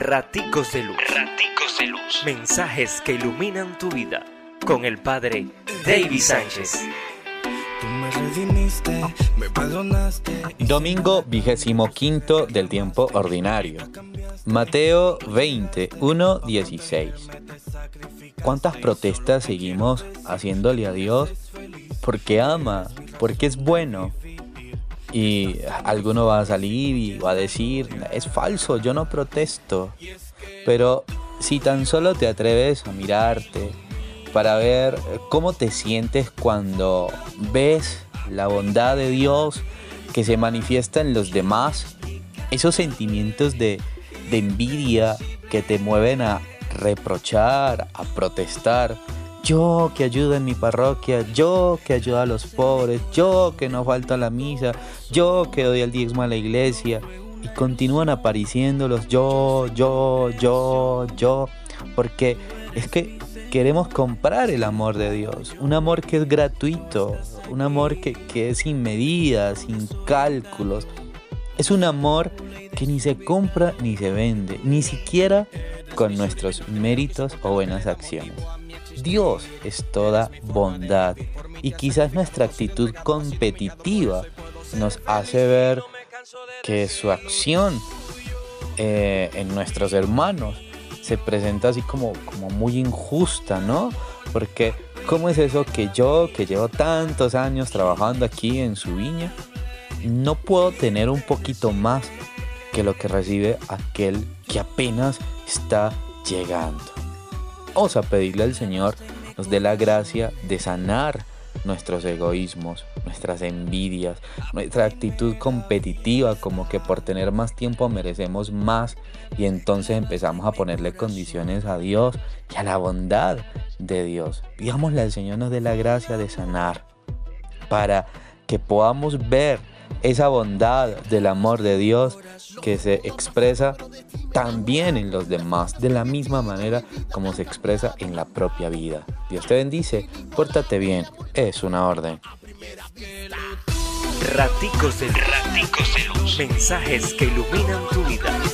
Raticos de Luz. Raticos de Luz. Mensajes que iluminan tu vida. Con el Padre David Sánchez. Domingo vigésimo quinto del tiempo ordinario. Mateo 21, 16. ¿Cuántas protestas seguimos haciéndole a Dios? Porque ama, porque es bueno, y alguno va a salir y va a decir, es falso, yo no protesto. Pero si tan solo te atreves a mirarte para ver cómo te sientes cuando ves la bondad de Dios que se manifiesta en los demás, esos sentimientos de, de envidia que te mueven a reprochar, a protestar, yo que ayudo en mi parroquia, yo que ayudo a los pobres, yo que no falto a la misa, yo que doy el diezmo a la iglesia. Y continúan apareciendo los yo, yo, yo, yo, porque es que queremos comprar el amor de Dios, un amor que es gratuito, un amor que, que es sin medidas, sin cálculos. Es un amor que ni se compra ni se vende, ni siquiera con nuestros méritos o buenas acciones. Dios es toda bondad y quizás nuestra actitud competitiva nos hace ver que su acción eh, en nuestros hermanos se presenta así como, como muy injusta, ¿no? Porque ¿cómo es eso que yo, que llevo tantos años trabajando aquí en su viña, no puedo tener un poquito más que lo que recibe aquel que apenas está llegando? Vamos a pedirle al Señor nos dé la gracia de sanar nuestros egoísmos, nuestras envidias, nuestra actitud competitiva, como que por tener más tiempo merecemos más y entonces empezamos a ponerle condiciones a Dios y a la bondad de Dios. Pidámosle al Señor nos dé la gracia de sanar para que podamos ver esa bondad del amor de Dios que se expresa también en los demás, de la misma manera como se expresa en la propia vida. Dios te bendice, pórtate bien, es una orden. Raticos Raticos. Mensajes que iluminan tu vida.